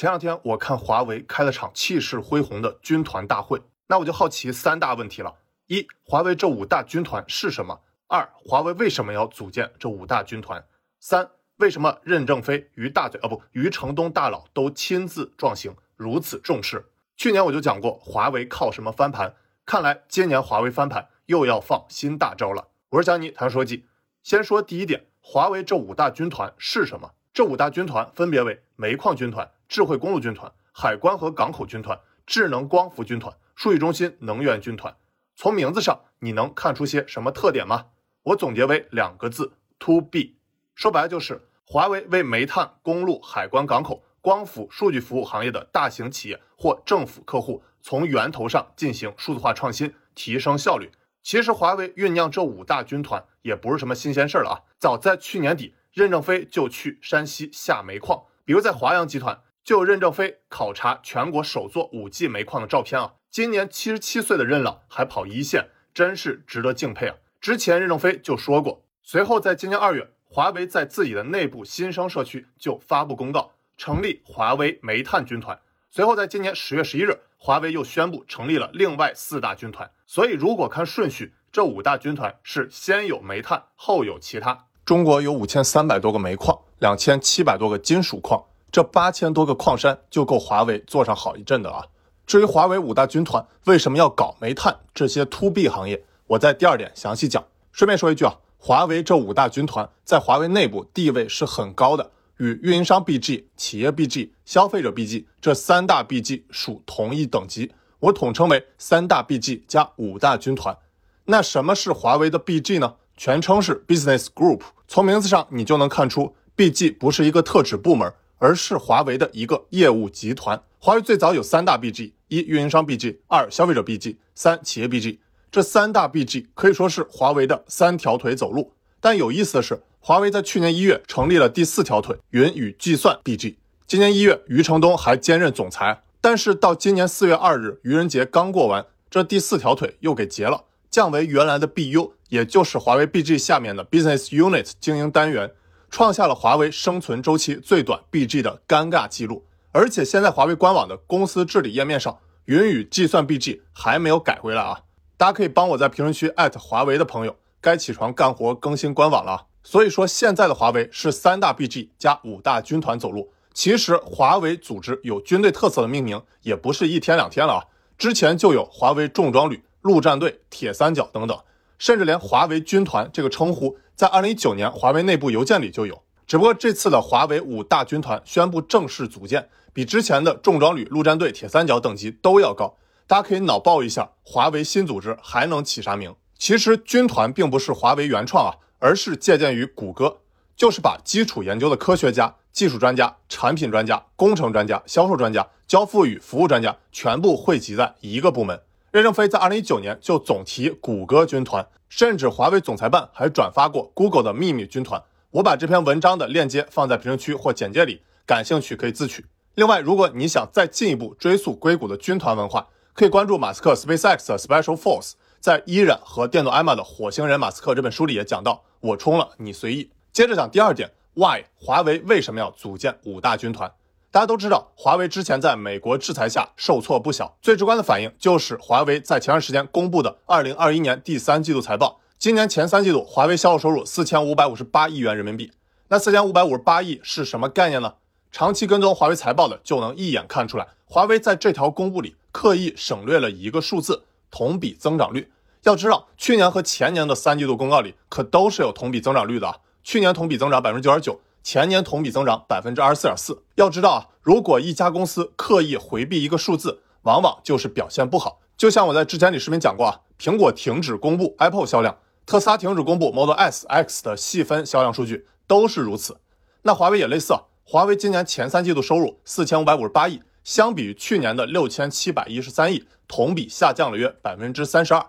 前两天我看华为开了场气势恢宏的军团大会，那我就好奇三大问题了：一、华为这五大军团是什么？二、华为为什么要组建这五大军团？三、为什么任正非、于大嘴啊不于承东大佬都亲自壮行，如此重视？去年我就讲过，华为靠什么翻盘？看来今年华为翻盘又要放新大招了。我是江尼谈说记，先说第一点，华为这五大军团是什么？这五大军团分别为煤矿军团。智慧公路军团、海关和港口军团、智能光伏军团、数据中心能源军团，从名字上你能看出些什么特点吗？我总结为两个字：to B。说白了就是华为为煤炭、公路、海关、港口、光伏、数据服务行业的大型企业或政府客户，从源头上进行数字化创新，提升效率。其实华为酝酿这五大军团也不是什么新鲜事儿了啊！早在去年底，任正非就去山西下煤矿，比如在华阳集团。就任正非考察全国首座五 G 煤矿的照片啊！今年七十七岁的任老还跑一线，真是值得敬佩啊！之前任正非就说过，随后在今年二月，华为在自己的内部新生社区就发布公告，成立华为煤炭军团。随后在今年十月十一日，华为又宣布成立了另外四大军团。所以如果看顺序，这五大军团是先有煤炭，后有其他。中国有五千三百多个煤矿，两千七百多个金属矿。这八千多个矿山就够华为做上好一阵的啊！至于华为五大军团为什么要搞煤炭这些 to B 行业，我在第二点详细讲。顺便说一句啊，华为这五大军团在华为内部地位是很高的，与运营商 BG、企业 BG、消费者 BG 这三大 BG 属同一等级，我统称为三大 BG 加五大军团。那什么是华为的 BG 呢？全称是 Business Group，从名字上你就能看出，BG 不是一个特指部门。而是华为的一个业务集团。华为最早有三大 BG：一运营商 BG，二消费者 BG，三企业 BG。这三大 BG 可以说是华为的三条腿走路。但有意思的是，华为在去年一月成立了第四条腿——云与计算 BG。今年一月，余承东还兼任总裁。但是到今年四月二日，愚人节刚过完，这第四条腿又给截了，降为原来的 BU，也就是华为 BG 下面的 Business Unit 经营单元。创下了华为生存周期最短 BG 的尴尬记录，而且现在华为官网的公司治理页面上，云与计算 BG 还没有改回来啊！大家可以帮我在评论区艾特华为的朋友，该起床干活更新官网了。所以说，现在的华为是三大 BG 加五大军团走路。其实，华为组织有军队特色的命名也不是一天两天了啊，之前就有华为重装旅、陆战队、铁三角等等，甚至连华为军团这个称呼。在二零一九年，华为内部邮件里就有。只不过这次的华为五大军团宣布正式组建，比之前的重装旅、陆战队、铁三角等级都要高。大家可以脑爆一下，华为新组织还能起啥名？其实军团并不是华为原创啊，而是借鉴于谷歌，就是把基础研究的科学家、技术专家、产品专家、工程专家、销售专家、交付与服务专家全部汇集在一个部门。任正非在二零一九年就总提谷歌军团。甚至华为总裁办还转发过 Google 的秘密军团，我把这篇文章的链接放在评论区或简介里，感兴趣可以自取。另外，如果你想再进一步追溯硅谷的军团文化，可以关注马斯克 SpaceX 的 Special Force。在依然和电动艾玛的《火星人马斯克》这本书里也讲到，我冲了，你随意。接着讲第二点，Why 华为为什么要组建五大军团？大家都知道，华为之前在美国制裁下受挫不小，最直观的反应就是华为在前段时间公布的二零二一年第三季度财报。今年前三季度，华为销售收入四千五百五十八亿元人民币。那四千五百五十八亿是什么概念呢？长期跟踪华为财报的就能一眼看出来，华为在这条公布里刻意省略了一个数字：同比增长率。要知道，去年和前年的三季度公告里可都是有同比增长率的，去年同比增长百分之九点九。前年同比增长百分之二十四点四。要知道啊，如果一家公司刻意回避一个数字，往往就是表现不好。就像我在之前里视频讲过啊，苹果停止公布 Apple 销量，特斯拉停止公布 Model S、X 的细分销量数据，都是如此。那华为也类似啊，华为今年前三季度收入四千五百五十八亿，相比于去年的六千七百一十三亿，同比下降了约百分之三十二。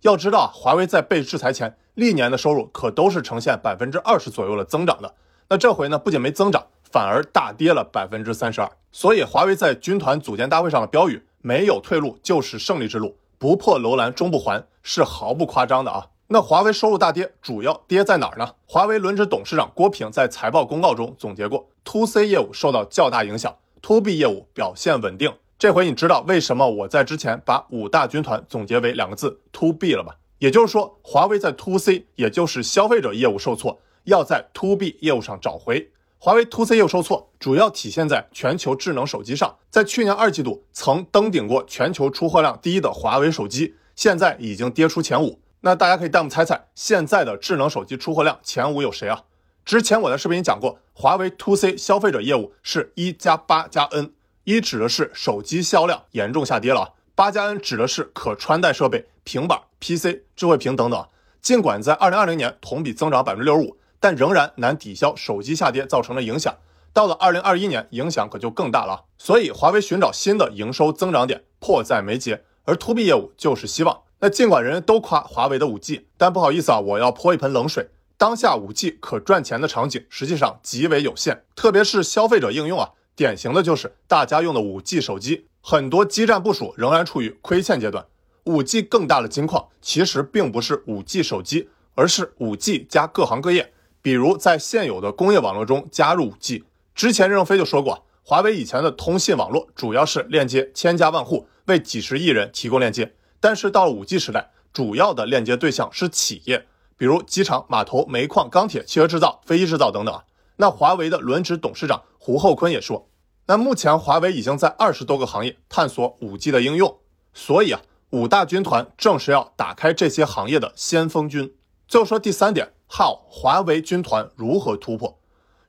要知道啊，华为在被制裁前，历年的收入可都是呈现百分之二十左右的增长的。那这回呢，不仅没增长，反而大跌了百分之三十二。所以，华为在军团组建大会上的标语“没有退路就是胜利之路，不破楼兰终不还”是毫不夸张的啊。那华为收入大跌，主要跌在哪儿呢？华为轮值董事长郭平在财报公告中总结过，to C 业务受到较大影响，to B 业务表现稳定。这回你知道为什么我在之前把五大军团总结为两个字 to B 了吧？也就是说，华为在 to C，也就是消费者业务受挫，要在 to B 业务上找回。华为 to C 业务受挫，主要体现在全球智能手机上。在去年二季度曾登顶过全球出货量第一的华为手机，现在已经跌出前五。那大家可以弹幕猜猜，现在的智能手机出货量前五有谁啊？之前我在视频里讲过，华为 to C 消费者业务是一加八加 N。一指的是手机销量严重下跌了，八加 N 指的是可穿戴设备、平板、PC、智慧屏等等。尽管在二零二零年同比增长百分之六十五，但仍然难抵消手机下跌造成的影响。到了二零二一年，影响可就更大了。所以，华为寻找新的营收增长点迫在眉睫，而 To B 业务就是希望。那尽管人人都夸华为的五 G，但不好意思啊，我要泼一盆冷水。当下五 G 可赚钱的场景实际上极为有限，特别是消费者应用啊。典型的就是大家用的五 G 手机，很多基站部署仍然处于亏欠阶段。五 G 更大的金矿其实并不是五 G 手机，而是五 G 加各行各业，比如在现有的工业网络中加入五 G。之前任正非就说过，华为以前的通信网络主要是链接千家万户，为几十亿人提供链接。但是到了五 G 时代，主要的链接对象是企业，比如机场、码头、煤矿、钢铁、汽车制造、飞机制造等等。那华为的轮值董事长胡厚昆也说，那目前华为已经在二十多个行业探索五 G 的应用，所以啊，五大军团正是要打开这些行业的先锋军。最后说第三点靠华为军团如何突破？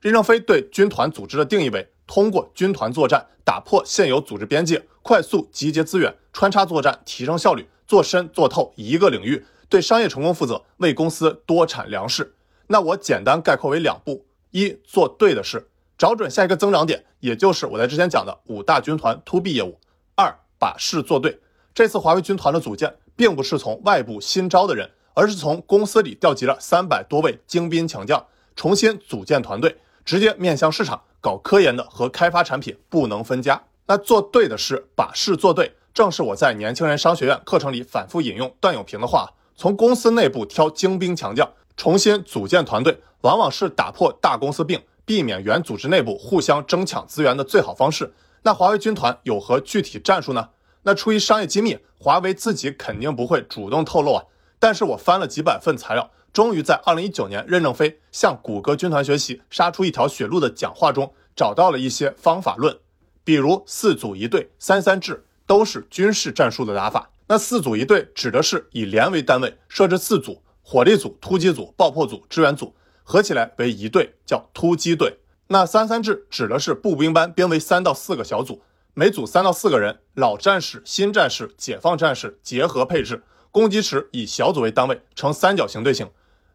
任正非对军团组织的定义为：通过军团作战打破现有组织边界，快速集结资源，穿插作战，提升效率，做深做透一个领域，对商业成功负责，为公司多产粮食。那我简单概括为两步。一做对的事，找准下一个增长点，也就是我在之前讲的五大军团 to B 业务。二把事做对，这次华为军团的组建并不是从外部新招的人，而是从公司里调集了三百多位精兵强将，重新组建团队，直接面向市场，搞科研的和开发产品不能分家。那做对的事，把事做对，正是我在年轻人商学院课程里反复引用段永平的话：从公司内部挑精兵强将。重新组建团队，往往是打破大公司病、避免原组织内部互相争抢资源的最好方式。那华为军团有何具体战术呢？那出于商业机密，华为自己肯定不会主动透露啊。但是我翻了几百份材料，终于在二零一九年任正非向谷歌军团学习、杀出一条血路的讲话中，找到了一些方法论，比如四组一队、三三制，都是军事战术的打法。那四组一队指的是以连为单位设置四组。火力组、突击组、爆破组、支援组合起来为一队，叫突击队。那三三制指的是步兵班编为三到四个小组，每组三到四个人，老战士、新战士、解放战士结合配置，攻击时以小组为单位，呈三角形队形。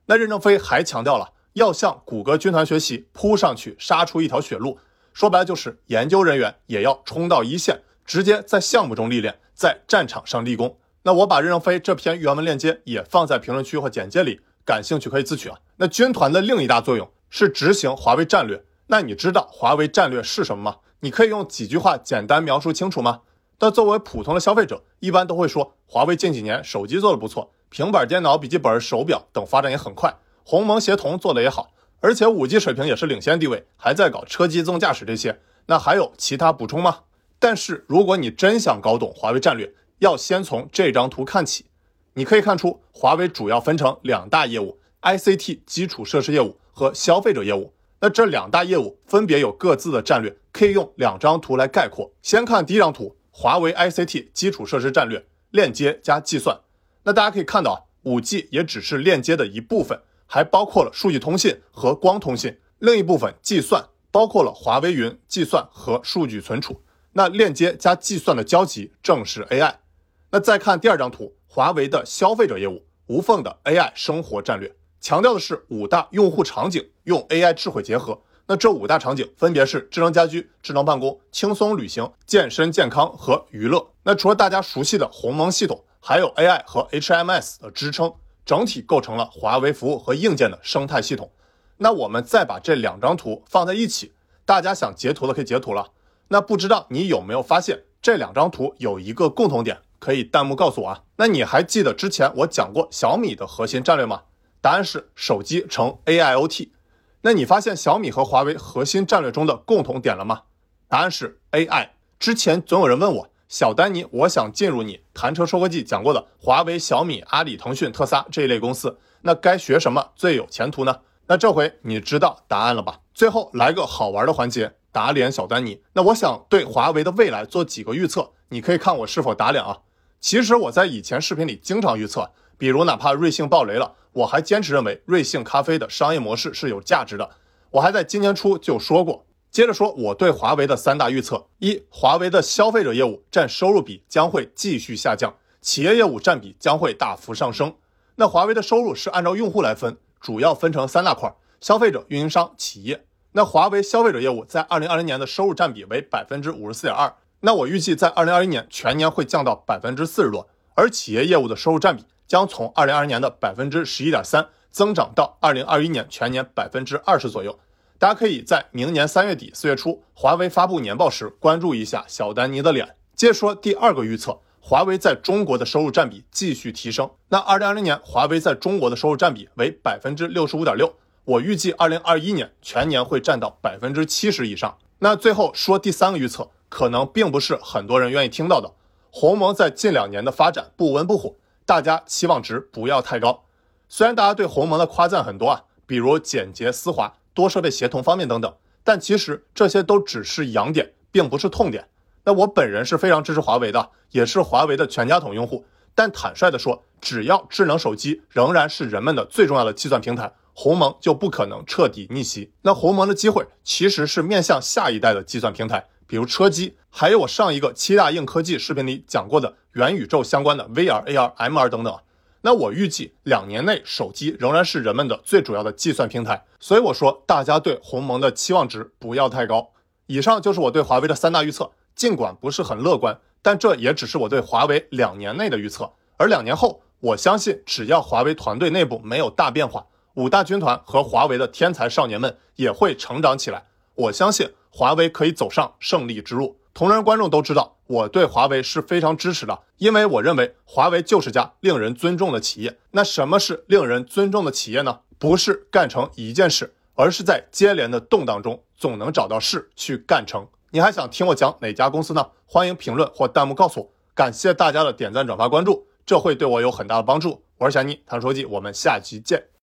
那任正非还强调了要向谷歌军团学习，扑上去杀出一条血路。说白了就是研究人员也要冲到一线，直接在项目中历练，在战场上立功。那我把任正非这篇原文链接也放在评论区或简介里，感兴趣可以自取啊。那军团的另一大作用是执行华为战略。那你知道华为战略是什么吗？你可以用几句话简单描述清楚吗？但作为普通的消费者，一般都会说，华为近几年手机做的不错，平板电脑、笔记本、手表等发展也很快，鸿蒙协同做的也好，而且五 G 水平也是领先地位，还在搞车机自动驾驶这些。那还有其他补充吗？但是如果你真想搞懂华为战略，要先从这张图看起，你可以看出华为主要分成两大业务：ICT 基础设施业务和消费者业务。那这两大业务分别有各自的战略，可以用两张图来概括。先看第一张图，华为 ICT 基础设施战略，链接加计算。那大家可以看到啊，5G 也只是链接的一部分，还包括了数据通信和光通信。另一部分计算包括了华为云计算和数据存储。那链接加计算的交集正是 AI。那再看第二张图，华为的消费者业务无缝的 AI 生活战略，强调的是五大用户场景用 AI 智慧结合。那这五大场景分别是智能家居、智能办公、轻松旅行、健身健康和娱乐。那除了大家熟悉的鸿蒙系统，还有 AI 和 HMS 的支撑，整体构成了华为服务和硬件的生态系统。那我们再把这两张图放在一起，大家想截图的可以截图了。那不知道你有没有发现这两张图有一个共同点？可以弹幕告诉我啊？那你还记得之前我讲过小米的核心战略吗？答案是手机成 AIoT。那你发现小米和华为核心战略中的共同点了吗？答案是 AI。之前总有人问我，小丹尼，我想进入你谈车说科技讲过的华为、小米、阿里、腾讯、特斯拉这一类公司，那该学什么最有前途呢？那这回你知道答案了吧？最后来个好玩的环节，打脸小丹尼。那我想对华为的未来做几个预测，你可以看我是否打脸啊。其实我在以前视频里经常预测，比如哪怕瑞幸爆雷了，我还坚持认为瑞幸咖啡的商业模式是有价值的。我还在今年初就说过。接着说我对华为的三大预测：一、华为的消费者业务占收入比将会继续下降，企业业务占比将会大幅上升。那华为的收入是按照用户来分，主要分成三大块：消费者、运营商、企业。那华为消费者业务在二零二零年的收入占比为百分之五十四点二，那我预计在二零二一年全年会降到百分之四十多，而企业业务的收入占比将从二零二零年的百分之十一点三增长到二零二一年全年百分之二十左右。大家可以在明年三月底四月初，华为发布年报时关注一下小丹尼的脸。接着说第二个预测，华为在中国的收入占比继续提升。那二零二零年华为在中国的收入占比为百分之六十五点六，我预计二零二一年全年会占到百分之七十以上。那最后说第三个预测，可能并不是很多人愿意听到的。鸿蒙在近两年的发展不温不火，大家期望值不要太高。虽然大家对鸿蒙的夸赞很多啊，比如简洁丝滑。多设备协同方面等等，但其实这些都只是痒点，并不是痛点。那我本人是非常支持华为的，也是华为的全家桶用户。但坦率的说，只要智能手机仍然是人们的最重要的计算平台，鸿蒙就不可能彻底逆袭。那鸿蒙的机会其实是面向下一代的计算平台，比如车机，还有我上一个七大硬科技视频里讲过的元宇宙相关的 VR、AR、MR 等等。那我预计两年内手机仍然是人们的最主要的计算平台，所以我说大家对鸿蒙的期望值不要太高。以上就是我对华为的三大预测，尽管不是很乐观，但这也只是我对华为两年内的预测。而两年后，我相信只要华为团队内部没有大变化，五大军团和华为的天才少年们也会成长起来。我相信华为可以走上胜利之路。同仁观众都知道，我对华为是非常支持的，因为我认为华为就是家令人尊重的企业。那什么是令人尊重的企业呢？不是干成一件事，而是在接连的动荡中总能找到事去干成。你还想听我讲哪家公司呢？欢迎评论或弹幕告诉我。感谢大家的点赞、转发、关注，这会对我有很大的帮助。我是小妮，谈说机，我们下期见。